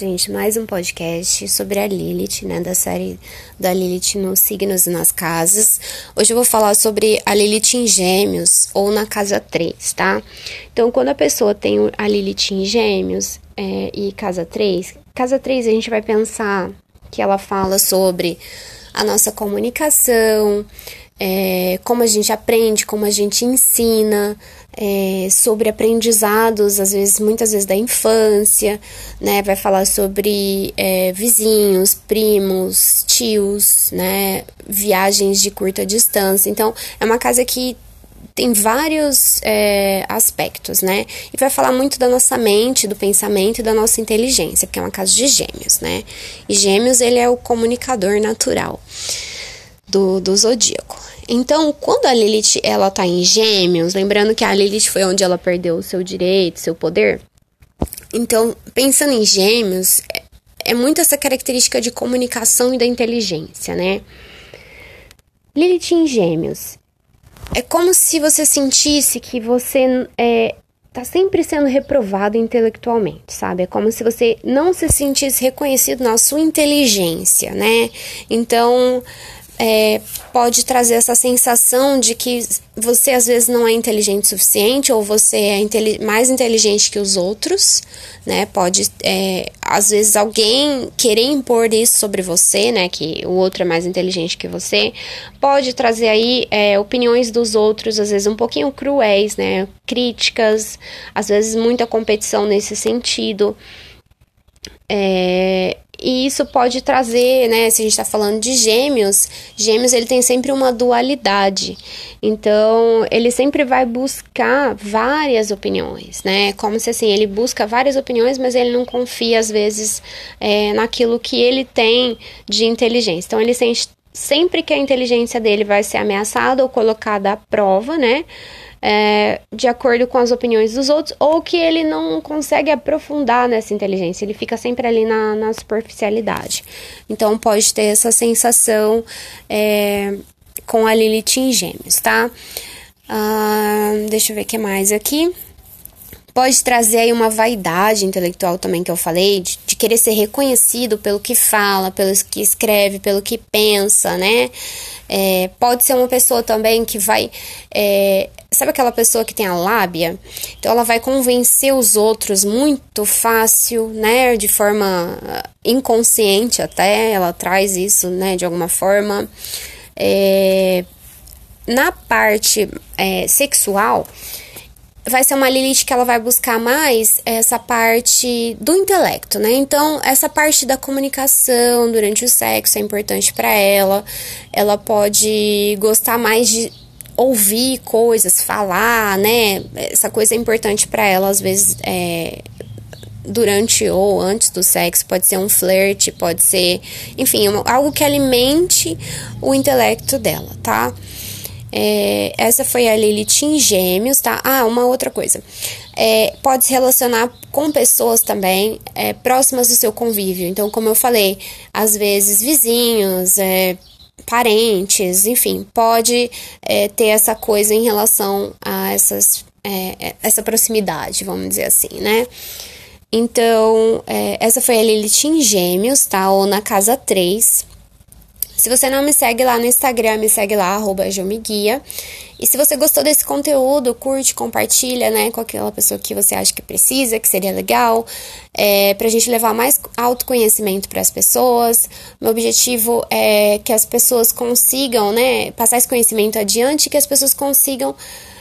gente, mais um podcast sobre a Lilith, né, da série da Lilith nos signos e nas casas. Hoje eu vou falar sobre a Lilith em Gêmeos ou na casa 3, tá? Então, quando a pessoa tem a Lilith em Gêmeos é, e casa 3, casa 3 a gente vai pensar que ela fala sobre a nossa comunicação, é, como a gente aprende, como a gente ensina, é, sobre aprendizados, às vezes, muitas vezes da infância, né? Vai falar sobre é, vizinhos, primos, tios, né? Viagens de curta distância. Então, é uma casa que tem vários é, aspectos, né? E vai falar muito da nossa mente, do pensamento e da nossa inteligência, porque é uma casa de gêmeos, né? E gêmeos, ele é o comunicador natural do, do zodíaco. Então, quando a Lilith ela tá em Gêmeos, lembrando que a Lilith foi onde ela perdeu o seu direito, seu poder. Então, pensando em Gêmeos, é, é muito essa característica de comunicação e da inteligência, né? Lilith em Gêmeos. É como se você sentisse que você é, tá sempre sendo reprovado intelectualmente, sabe? É como se você não se sentisse reconhecido na sua inteligência, né? Então, é, pode trazer essa sensação de que você às vezes não é inteligente o suficiente ou você é mais inteligente que os outros, né? Pode, é, às vezes, alguém querer impor isso sobre você, né? Que o outro é mais inteligente que você. Pode trazer aí é, opiniões dos outros, às vezes um pouquinho cruéis, né? Críticas, às vezes muita competição nesse sentido. É, e isso pode trazer, né, se a gente está falando de gêmeos, gêmeos ele tem sempre uma dualidade. Então, ele sempre vai buscar várias opiniões, né? Como se assim, ele busca várias opiniões, mas ele não confia, às vezes, é, naquilo que ele tem de inteligência. Então, ele sente sempre que a inteligência dele vai ser ameaçada ou colocada à prova, né? é, de acordo com as opiniões dos outros, ou que ele não consegue aprofundar nessa inteligência, ele fica sempre ali na, na superficialidade. Então, pode ter essa sensação é, com a Lilith em Gêmeos, tá? Ah, deixa eu ver o que mais aqui. Pode trazer aí uma vaidade intelectual também que eu falei, de, querer ser reconhecido pelo que fala, pelo que escreve, pelo que pensa, né? É, pode ser uma pessoa também que vai é, Sabe aquela pessoa que tem a lábia? Então ela vai convencer os outros muito fácil, né? De forma ah, inconsciente até, ela traz isso, né? De alguma forma. É, na parte é, sexual, vai ser uma Lilith que ela vai buscar mais essa parte do intelecto, né? Então, essa parte da comunicação durante o sexo é importante para ela. Ela pode gostar mais de ouvir coisas, falar, né? Essa coisa é importante para ela, às vezes, é, durante ou antes do sexo, pode ser um flerte, pode ser, enfim, algo que alimente o intelecto dela, tá? É, essa foi a Lilith em Gêmeos, tá? Ah, uma outra coisa. É, pode se relacionar com pessoas também é, próximas do seu convívio. Então, como eu falei, às vezes vizinhos, é, parentes, enfim, pode é, ter essa coisa em relação a essas, é, essa proximidade, vamos dizer assim, né? Então, essa foi a Lilith em Gêmeos, tá? Ou na casa 3. Se você não me segue lá no Instagram, me segue lá, arroba. E se você gostou desse conteúdo, curte, compartilha, né, com aquela pessoa que você acha que precisa, que seria legal, é, pra gente levar mais autoconhecimento para as pessoas. Meu objetivo é que as pessoas consigam, né, passar esse conhecimento adiante, que as pessoas consigam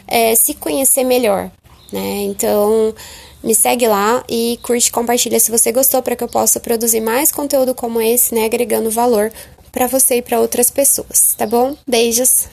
é, se conhecer melhor, né? Então, me segue lá e curte, compartilha se você gostou para que eu possa produzir mais conteúdo como esse, né, agregando valor para você e para outras pessoas, tá bom? Beijos.